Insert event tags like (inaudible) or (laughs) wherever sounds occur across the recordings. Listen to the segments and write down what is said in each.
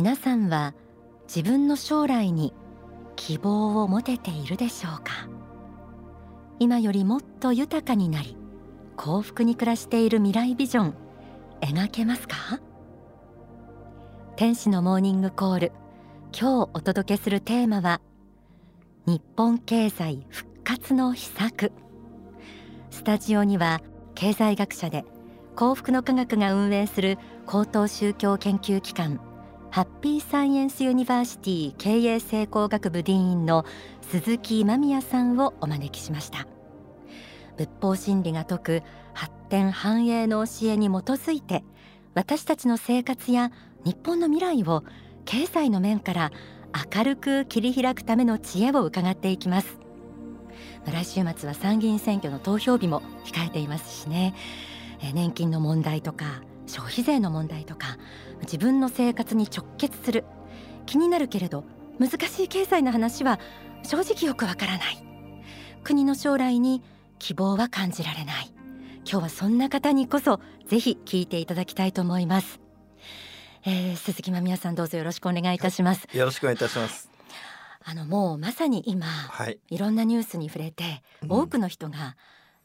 皆さんは自分の将来に希望を持てているでしょうか？今よりもっと豊かになり幸福に暮らしている未来ビジョン描けますか？天使のモーニングコール今日お届けするテーマは日本経済復活の秘策。スタジオには経済学者で幸福の科学が運営する高等宗教研究機関ハッピーサイエンスユニバーシティ経営成功学部ディーンの鈴木今宮さんをお招きしました。仏法真理が説く発展繁栄の教えに基づいて私たちの生活や日本の未来を経済の面から明るく切り開くための知恵を伺っていきます。来週末は参議院選挙の投票日も控えていますしね。年金の問題とか消費税の問題とか自分の生活に直結する。気になるけれど難しい経済の話は正直よくわからない。国の将来に希望は感じられない。今日はそんな方にこそぜひ聞いていただきたいと思います、えー、鈴木まみやさんどうぞよろしくお願いいたします。よろしくお願いいたします。あのもうまさに今、はい、いろんなニュースに触れて、多くの人が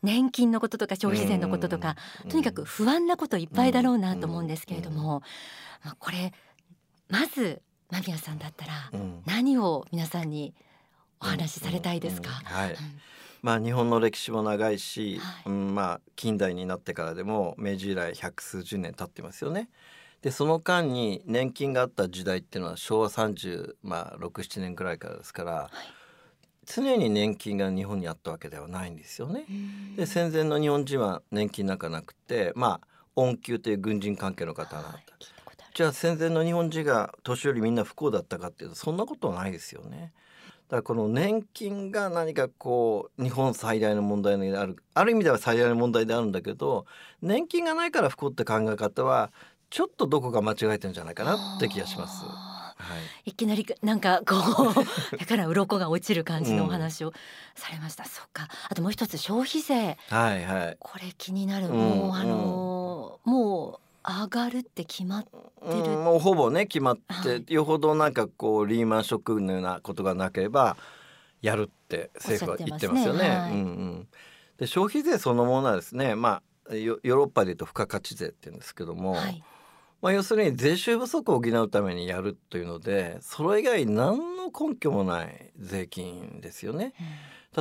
年金のこととか消費税のこととか、とにかく不安なこといっぱいだろうなと思うんですけれども、まあ、これまず間宮さんだったら何を皆さんにお話しされたいですか、はい、まあ、日本の歴史も長いし、はい、うん、まあ近代になってからでも明治以来百数十年経ってますよね。でその間に年金があった時代っていうのは昭和36、まあ、67年くらいからですから、はい、常に年金が日本にあったわけではないんですよね。で戦前の日本人は年金なんかなくてまあ恩給という軍人関係の方があった。じゃあ戦前の日本人が年寄りみんな不幸だったかっていうとそんなことはないですよね。だからこの年金が何かこう日本最大の問題にあるある意味では最大の問題であるんだけど年金がないから不幸って考え方はちょっとどこか間違えてるんじゃないかなって気がします。はい、いきなりなんかこう (laughs) だから鱗が落ちる感じのお話をされました、うん、そっか。あともう一つ消費税。はいはい。これ気になる、うん、もうあのー、もう上がるって決まってる、うん、もうほぼね決まって、はい、よほどなんかこうリーマンショックのようなことがなければやるって政府は言ってますよね。ねはい、うんうん、で消費税そのものはですねまあヨーロッパでいうと付加価値税って言うんですけども、はいまあ、要するに税収不足を補うためにやるというのでそれ以外何の根拠もない税金ですよね。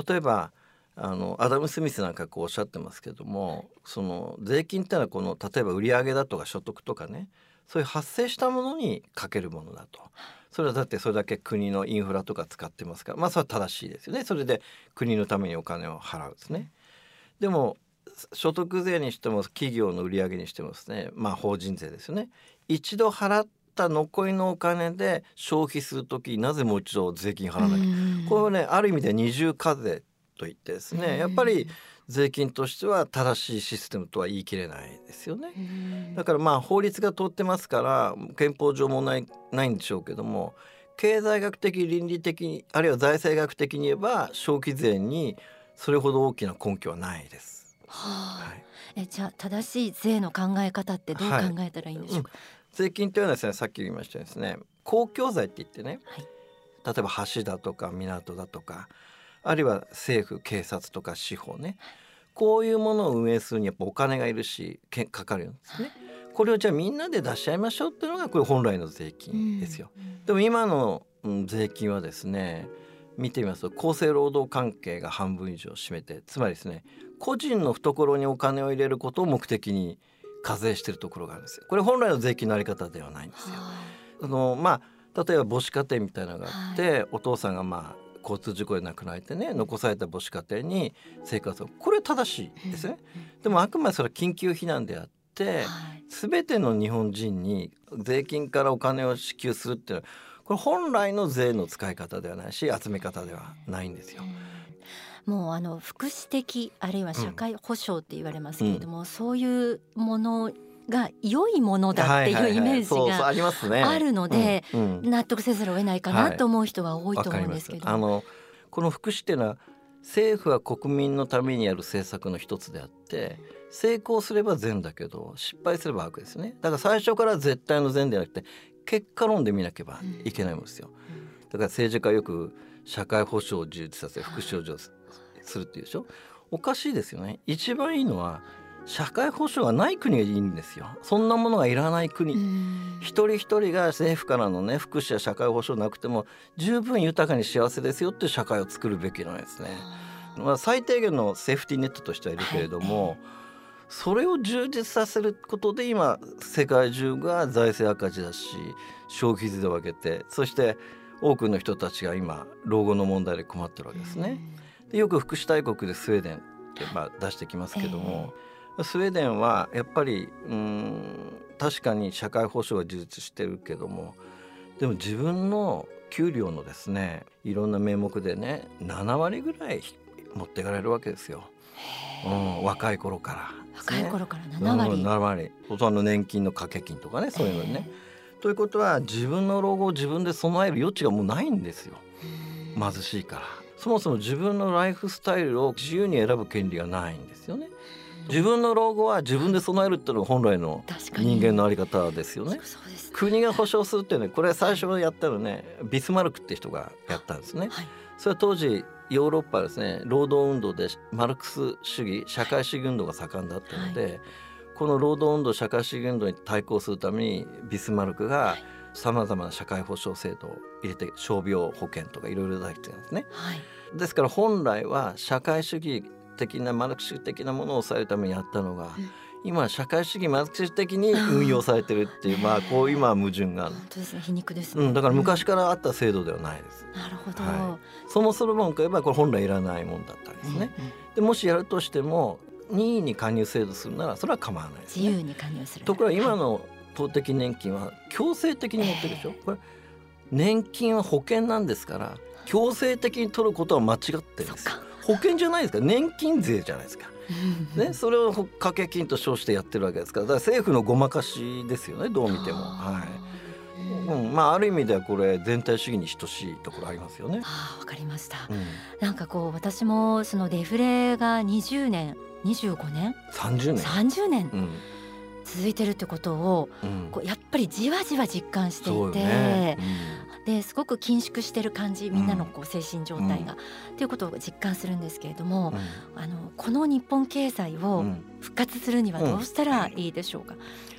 例えばあのアダム・スミスなんかこうおっしゃってますけどもその税金ってのはこの例えば売上だとか所得とかねそういう発生したものにかけるものだと。それはだってそれだけ国のインフラとか使ってますからまあそれは正しいですよねそれで国のためにお金を払うんですね。でも所得税にしても企業の売り上げにしてもですねまあ法人税ですよね。一度払った残りのお金で消費する時なぜもう一度税金払わなきゃ？これはねある意味で二重課税といってですねやっぱり税金としては正しいシステムとは言い切れないですよね。だからまあ法律が通ってますから憲法上もないないんでしょうけども経済学的倫理的あるいは財政学的に言えば消費税にそれほど大きな根拠はないです。はあ、はい、えじゃあ正しい税の考え方ってどう考えたらいいんでしょうか、はいうん、税金というのはですねさっき言いましたですね公共財って言ってね、はい、例えば橋だとか港だとかあるいは政府警察とか司法ねこういうものを運営するにやっぱお金がいるしけかかるんですね。これをじゃあみんなで出し合いましょうっていうのがこれ本来の税金ですよ。うん、でも今の、うん、税金はですね見てみますと厚生労働関係が半分以上占めてつまりですね個人の懐にお金を入れることを目的に課税しているところがあるんですよ。これ本来の税金のあり方ではないんですよ。あのまあ例えば母子家庭みたいなのがあって、はい、お父さんがまあ交通事故で亡くなってね残された母子家庭に生活をこれは正しいですね。でもあくまでそれは緊急避難であって、はい、全ての日本人に税金からお金を支給するっていうのはこれ本来の税の使い方ではないし集め方ではないんですよ。もうあの福祉的あるいは社会保障って言われますけれども、うん、そういうものが良いものだっていうイメージがあるので納得せざるを得ないかなと思う人は多いと思うんですけど、はい、あのこの福祉っていうのは政府は国民のためにやる政策の一つであって成功すれば善だけど失敗すれば悪ですね。だから最初から絶対の善ではなくて結果論で見なければいけないんですよ。だから政治家よく社会保障を充実させ福祉を充実するっていうでしょ？おかしいですよね。一番いいのは社会保障がない国がいいんですよ。そんなものがいらない国。一人一人が政府からのね福祉や社会保障なくても十分豊かに幸せですよっていう社会を作るべきなんですね。まあ、最低限のセーフティーネットとしてはいるけれども、はい、それを充実させることで今世界中が財政赤字だし消費税を上げてそして多くの人たちが今老後の問題で困ってるわけですね。でよく福祉大国でスウェーデンってまあ出してきますけども、えー、スウェーデンはやっぱりうん確かに社会保障が充実してるけどもでも自分の給料のですねいろんな名目でね7割ぐらい持っていかれるわけですよ。うん、若い頃から、ね、若い頃から7割、うん、7割。その年金の掛け金とかねそういうのね。ということは自分の老後を自分で備える余地がもうないんですよ。貧しいからそもそも自分のライフスタイルを自由に選ぶ権利がないんですよね。自分の老後は自分で備えるっていうのが本来の人間のあり方ですよね。国が保障するっていうねこれ最初やったのねビスマルクって人がやったんですね。はい、それは当時ヨーロッパですね労働運動でマルクス主義社会主義運動が盛んだったので、はい、この労働運動社会主義運動に対抗するためにビスマルクがさまざまな社会保障制度を入れて傷病保険とかいろいろ出してるんですね。はい、ですから本来は社会主義的なマルクス的なものを抑えるためにやったのが、うん、今社会主義マルクス的に運用されてるっていうまあこう今矛盾がある。本当ですね皮肉です、ね、うん、だから昔からあった制度ではないです。なるほど、はい、そもそも論から言えばこれ本来いらないもんだったんですね。うんうん、でもしやるとしても任意に加入制度するならそれは構わないです、ね、自由に加入する。ところが今の公的年金は強制的に持ってるでしょ、えー、これ年金は保険なんですから強制的に取ることは間違ってるんです保険じゃないですか。年金税じゃないですか。ね、それを掛け金と称してやってるわけですから。だから政府のごまかしですよね。どう見ても。はい。うん、まあある意味ではこれ全体主義に等しいところありますよね。あわかりました、うん、なんかこう私もそのデフレが20年25年？30年。30年、うん、続いてるってことを、うん、こうやっぱりじわじわ実感していて、ですごく緊縮してる感じみんなのこう精神状態が、っていうことを実感するんですけれども、あのこの日本経済を復活するにはどうしたらいいでしょうか、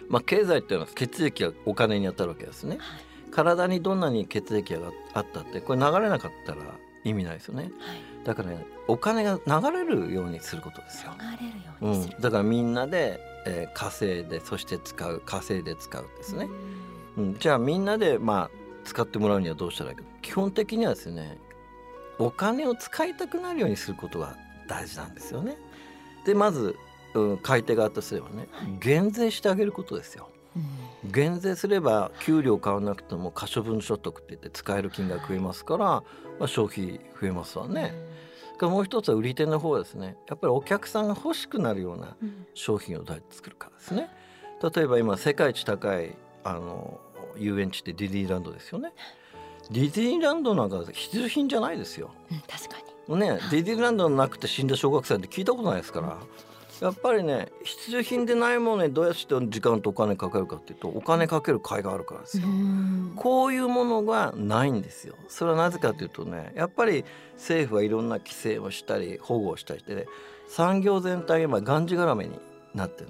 まあ、経済っていうのは血液がお金に当たるわけですね。はい、体にどんなに血液があったってこれ流れなかったら意味ないですよね。はい。だから、ね、お金が流れるようにすることですよ。流れるようにする、うん、だからみんなで、えー、稼いでそして使う稼いで使うですね。うん、じゃあみんなでまあ使ってもらうにはどうしたらいいか基本的にはですねお金を使いたくなるようにすることが大事なんですよね。でまず、うん、買い手側とすればね、はい、減税してあげることですよ。減税すれば給料買わなくても可処分所得って言って使える金額増えますから、まあ、消費増えますわね。もう一つは売り手の方はですねやっぱりお客さんが欲しくなるような商品をどうやって作るかですね。例えば今世界一高いあの遊園地ってディズニーランドですよね。ディズニーランドなんか必需品じゃないですよ。うん、確かに。ね、ディズニーランドなくて死んだ小学生って聞いたことないですから。やっぱりね必需品でないものにどうやって時間とお金かけるかっていうとお金かける甲斐があるからですよ。こういうものがないんですよ。それはなぜかというとねやっぱり政府はいろんな規制をしたり保護をしたりしてね産業全体が今がんじがらめになってる。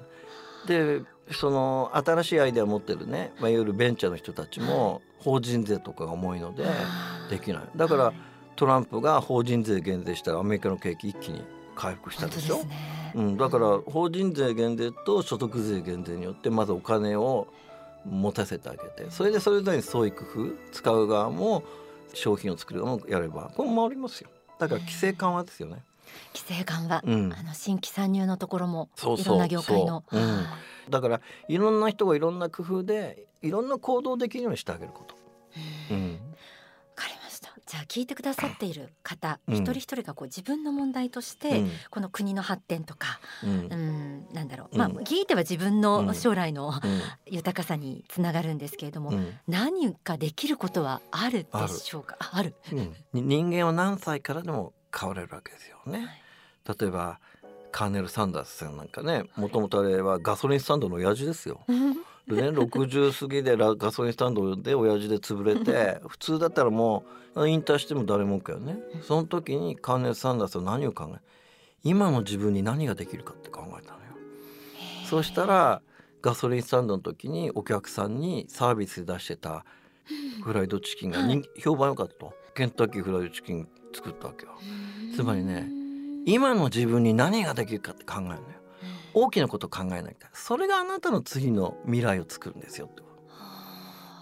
でその新しいアイデアを持ってるね、まあ、いわゆるベンチャーの人たちも法人税とかが重いのでできない。だからトランプが法人税減税したらアメリカの景気一気に回復したでしょ？うん、だから法人税減税と所得税減税によってまずお金を持たせてあげてそれでそれぞれに創意工夫使う側も商品を作る側もやればこれも回りますよだから規制緩和ですよね。規制緩和、うん、あの新規参入のところもいろんな業界の、う。ん、だからいろんな人がいろんな工夫でいろんな行動できるようにしてあげること。うん。じゃあ聞いてくださっている方、うん、一人一人がこう自分の問題として、うん、この国の発展とか、うん、うんなんだろう、まあ聞いては自分の将来の、豊かさにつながるんですけれども、何かできることはあるでしょうか？ある。人間は何歳からでも変われるわけですよね。はい、例えばカーネル・サンダースさんなんかねもともとあれはガソリンスタンドの親父ですよ。(laughs) でね60過ぎでガソリンスタンドで親父で潰れて普通だったらもう引退しても誰もかよねその時にカーネル・サンダースは何を考え今の自分に何ができるかって考えたのよ。そしたらガソリンスタンドの時にお客さんにサービスで出してたフライドチキンが人、評判良かったとケンタッキーフライドチキン作ったわけよ。つまりね今の自分に何ができるかって考えるのよ。大きなこと考えないからそれがあなたの次の未来を作るんですよって。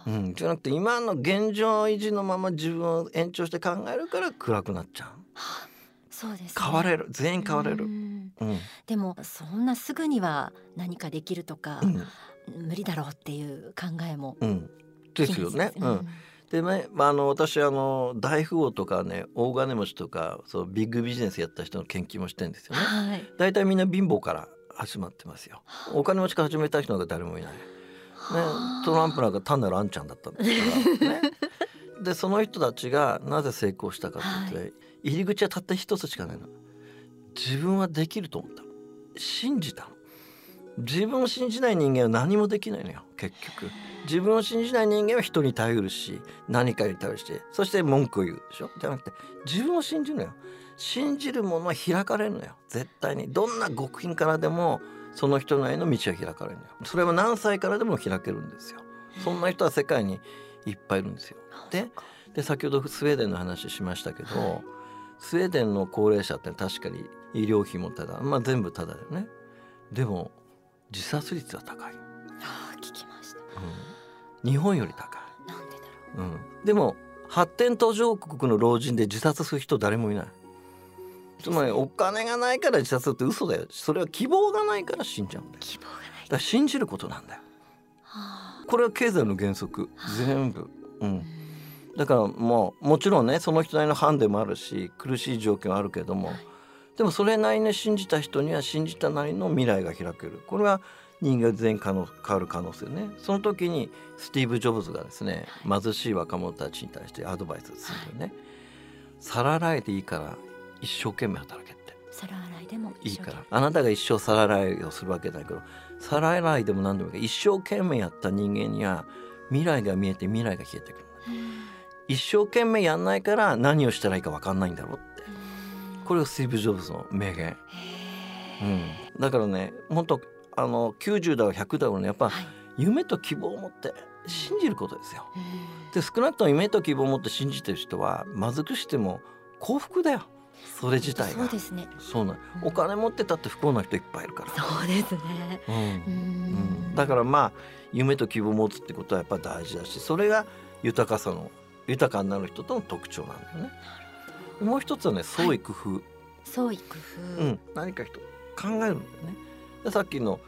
うん、じゃなくて今の現状維持のまま自分を延長して考えるから暗くなっちゃう。そうです、ね、変われる。全員変われる、うん、でもそんなすぐには何かできるとか、うん、無理だろうっていう考えも、うん、ですよね。うんでね、まあ、あの私あの大富豪とかね大金持ちとかそうビッグビジネスやった人の研究もしてんですよね。はい、大体みんな貧乏から始まってますよ。お金持ちから始めた人なんか誰もいない。ね、トランプなんか単なるあんちゃんだったんですから、ね、(laughs) でその人たちがなぜ成功したかって、はい、入り口はたった一つしかないの。自分はできると思った。信じた自分を信じない人間は何もできないのよ結局。自分を信じない人間は人に頼るし何かに頼るして。そして文句を言うでしょ？じゃなくて自分を信じるのよ。信じるものは開かれるのよ。絶対に。どんな極貧からでもその人なりの道は開かれるのよ。それは何歳からでも開けるんですよ。そんな人は世界にいっぱいいるんですよ。でで先ほどスウェーデンの話しましたけど、はい、スウェーデンの高齢者って確かに医療費もただまあ全部ただだよね。でも自殺率は高い。ああ聞きました、うん、日本より高い。なんでだろう、うん、でも発展途上国の老人で自殺する人誰もいない。つまりお金がないから自殺って嘘だよ。それは希望がないから死んじゃうんだよ。希望がない。だから信じることなんだよ、はあ、これは経済の原則。全部、うん、だからもうもちろんねその人なりのハンデもあるし苦しい状況あるけども、はい、でもそれなりに信じた人には信じたなりの未来が開ける。これは人間全員可能変わる可能性ね。その時にスティーブ・ジョブズがですね貧しい若者たちに対してアドバイスするんだよね。皿洗えていいから一生懸命働けって。皿洗いでもいいから。あなたが一生皿洗いをするわけだけど皿洗いでも何でもいいか一生懸命やった人間には未来が見えて未来が消えてくる一生懸命やんないから何をしたらいいか分かんないんだろうって。これがスティーブ・ジョブズの名言、うん、だからね本当あの90だろ100だろうねやっぱ、夢と希望を持って信じることですよ。で少なくとも夢と希望を持って信じてる人は貧しくしても幸福だよ。それ自体が。そうですね。そうな、お金持ってたって不幸な人いっぱいいるから。そうですね、うん。うん。だからまあ夢と希望を持つってことはやっぱ大事だしそれが豊かさの豊かになる人との特徴なんだよね。もう一つはね創意工夫、はい、創意工夫、うん、何か人考えるんだよねでさっきの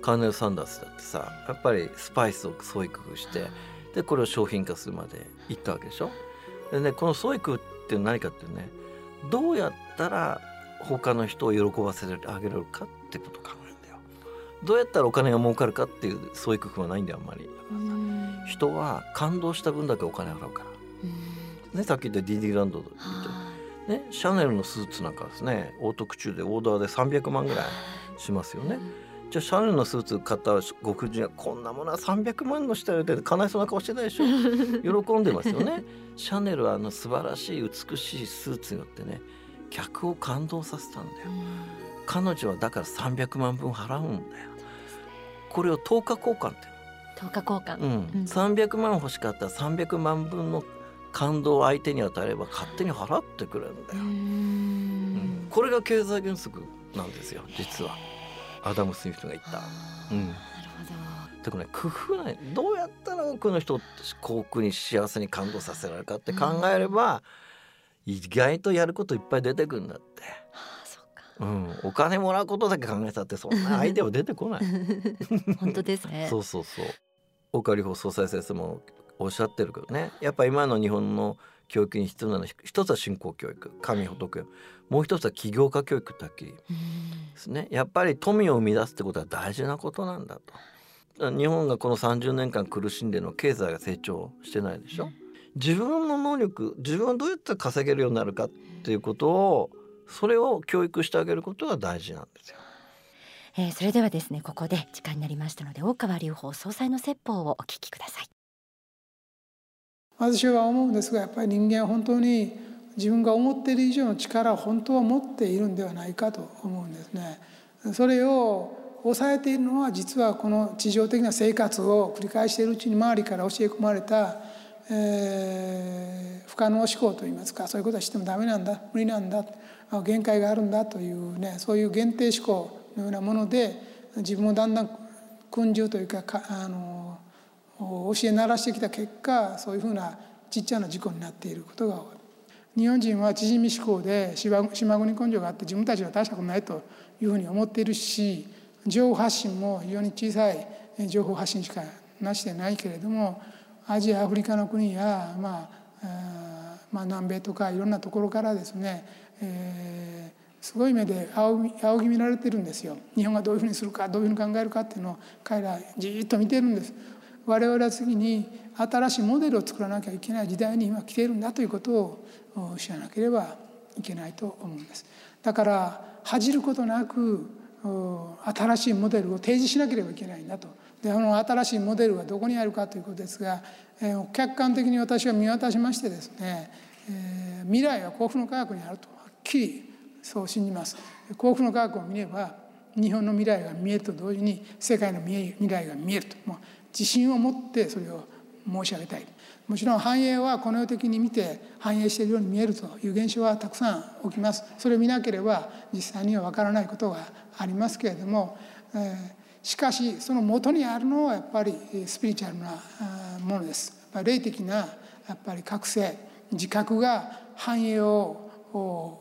カーネル・サンダースだってさやっぱりスパイスを創意工夫してでこれを商品化するまでいったわけでしょ？でねこの創意工夫って何かっていうねどうやったら他の人を喜ばせてあげられるかってことを考えるんだよ。どうやったらお金が儲かるかっていうそういう工夫はないんだよあんまり。人は感動した分だけお金払うから。ねさっき言ったディディランドでね、シャネルのスーツなんかですねオートクチューでオーダーで300万ぐらいしますよね。じゃあシャネルのスーツ買ったご婦人はこんなものは300万の下で悲しそうな顔してないでしょ (laughs) 喜んでますよね。シャネルはあの素晴らしい美しいスーツによってね客を感動させたんだよ、彼女はだから300万分払うんだよ。これを10日交換って10日交換、うん。うん、300万欲しかったら300万分の感動を相手に与えれば勝手に払ってくれるんだよ、うん、これが経済原則なんですよ実は。アダム・スミスが言った。うん。だからね工夫ないどうやったら多くの人を幸福に幸せに感動させられるかって考えれば、うん、意外とやることいっぱい出てくるんだって。うん、お金もらうことだけ考えたってそんなアイデアは出てこない。(laughs) 本当ですね。(laughs) そうそうそう。岡里法総裁先生もおっしゃってるけどね。やっぱ今の日本の教育に必要なのは一つは信仰教育神仏もう一つは起業家教育ってはっきりですね。やっぱり富を生み出すってことは大事なことなんだと。日本がこの30年間苦しんでの経済が成長してないでしょ、自分の能力自分はどうやって稼げるようになるかっていうことをそれを教育してあげることが大事なんですよ。えー、それではですねここで時間になりましたので大川隆法総裁の説法をお聞きください私は思うんですがやっぱり人間は本当に自分が思っている以上の力を本当は持っているんではないかと思うんですね。それを抑えているのは実はこの地上的な生活を繰り返しているうちに周りから教え込まれた、えー、不可能思考といいますかそういうことはしてもダメなんだ無理なんだ限界があるんだというねそういう限定思考のようなもので自分をだんだん訓従というかあの教え鳴らしてきた結果そういうふうなちっちゃな事故になっていることが多い。日本人は縮み思考で島国根性があって自分たちは大したことないというふうに思っているし情報発信も非常に小さい情報発信しかなしてないけれどもアジアアフリカの国や、まあ、まあ南米とかいろんなところからですね、えー、すごい目で仰ぎ見られてるんですよ日本がどういうふうにするかどういうふうに考えるかっていうのを彼らじっと見てるんです。我々は次に新しいモデルを作らなきゃいけない時代に今来ているんだということを知らなければいけないと思うんです。だから恥じることなく新しいモデルを提示しなければいけないんだと。であの新しいモデルはどこにあるかということですが、えー、客観的に私は見渡しましてですね、えー、未来は幸福の科学にあるとはっきりそう信じます。幸福の科学を見れば日本の未来が見えると同時に世界の未来が見えると、まあ、自信を持ってそれを申し上げたい。もちろん繁栄はこの世的に見て繁栄しているように見えるという現象はたくさん起きます。それを見なければ実際にはわからないことがありますけれども、えー、しかしその元にあるのはやっぱりスピリチュアルなものです。霊的なやっぱり覚醒自覚が繁栄を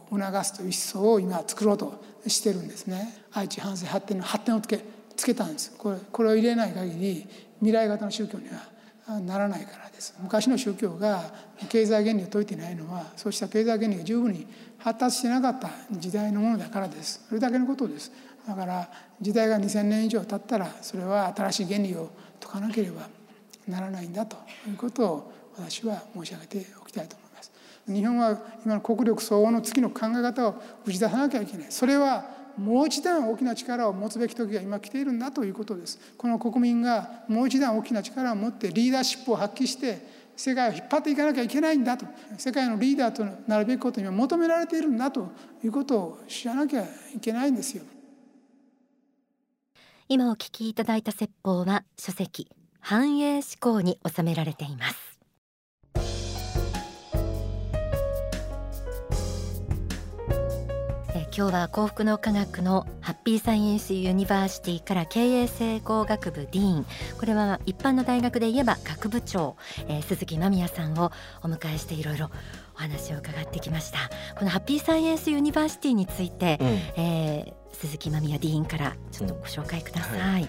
促すという思想を今作ろうとしてるんですね。愛知反省発展の発展をつけつけたんです。これこれを入れない限り未来型の宗教にはならないからです。昔の宗教が経済原理を説いてないのはそうした経済原理が十分に発達してなかった時代のものだからです。それだけのことです。だから時代が2,000年以上経ったらそれは新しい原理を解かなければならないんだということを私は申し上げておきたいと思います。日本は今の国力相応の月の考え方を打ち出さなきゃいけない。それはもう一段大きな力を持つべき時が今来ているんだということです。この国民がもう一段大きな力を持ってリーダーシップを発揮して世界を引っ張っていかなきゃいけないんだと。世界のリーダーとなるべきことには求められているんだということを知らなきゃいけないんですよ。今お聞きいただいた説法は書籍繁栄思考に収められています。今日は幸福の科学のハッピーサイエンスユニバーシティから経営成功学部ディーン。これは一般の大学で言えば学部長、えー、鈴木間宮さんをお迎えしていろいろお話を伺ってきました。このハッピーサイエンスユニバーシティについて、うん、えー、鈴木間宮ディーンからちょっとご紹介ください、うんはい。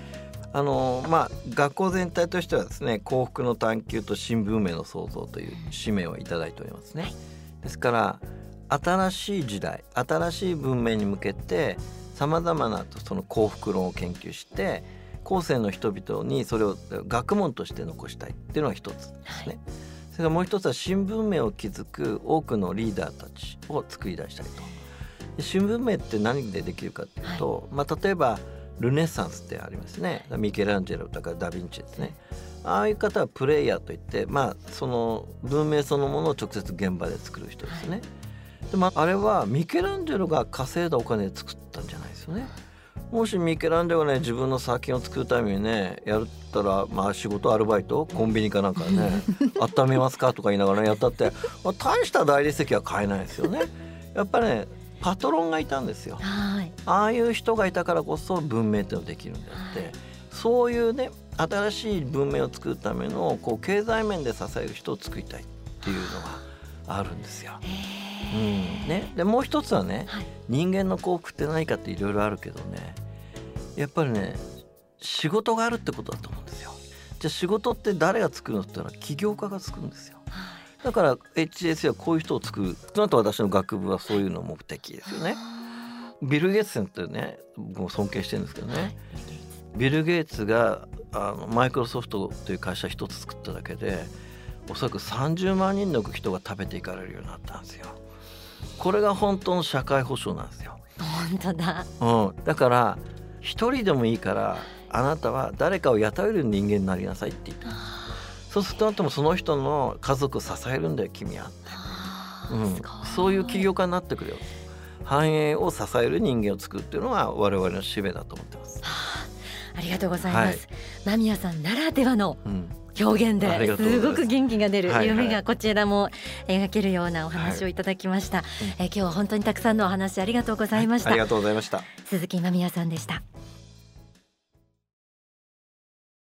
あのまあ、学校全体としてはですね幸福の探求と新聞名の創造という使命をいただいておりますね。はい、ですから新しい時代新しい文明に向けてさまざまなその幸福論を研究して後世の人々にそれを学問として残したいっていうのが一つですね。はい、それからもう一つは新文明を築く多くのリーダーたちを作り出したいと。新文明って何でできるかっていうと、はい、まあ、例えばルネサンスってありますねミケランジェロとかダ・ヴィンチですねああいう方はプレイヤーといってまあその文明そのものを直接現場で作る人ですね。はいでもあれはミケランジェロが稼いだお金で作ったんじゃないですよね。もしミケランジェロがね自分の作品を作るためにねやったらまあ仕事アルバイトコンビニかなんかね (laughs) 温めますかとか言いながら、ね、やったって、まあ、大した大理石は買えないですよね。やっぱりねパトロンがいたんですよ。ああいう人がいたからこそ文明ってのできるんであって、そういうね新しい文明を作るためのこう経済面で支える人を作りたいっていうのがあるんですよ。うんね、でもう一つはね、はい、人間の幸福って何かっていろいろあるけどねやっぱりね仕事があるってことだと思うんですよ。じゃあ仕事って誰が作るのって言ったら起業家が作るんですよ。だから HSA はこういう人を作るその後私の学部はそういうの目的ですよね。ビル・ゲイツさんってね僕も尊敬してるんですけどね、はい、ビル・ゲイツがあのマイクロソフトという会社一つ作っただけでおそらく30万人の人が食べていかれるようになったんですよ。これが本当の社会保障なんですよ。本当だ、うん、だから一人でもいいからあなたは誰かを雇える人間になりなさいって言って。そうするとあともその人の家族を支えるんだよ君は、うん、そういう起業家になってくるよ。繁栄を支える人間を作るっていうのが我々の使命だと思ってます。ありがとうございます。間宮さんならではの、表現です。ごく元気が出る夢がこちらも描けるようなお話をいただきました、はい、え今日は本当にたくさんのお話ありがとうございました、はい、ありがとうございました。鈴木間宮さんでした